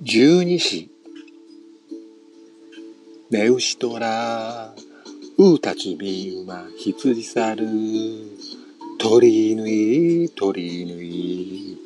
十二支。ネウシトラウタツビウマヒツジサル鳥縫い鳥縫い。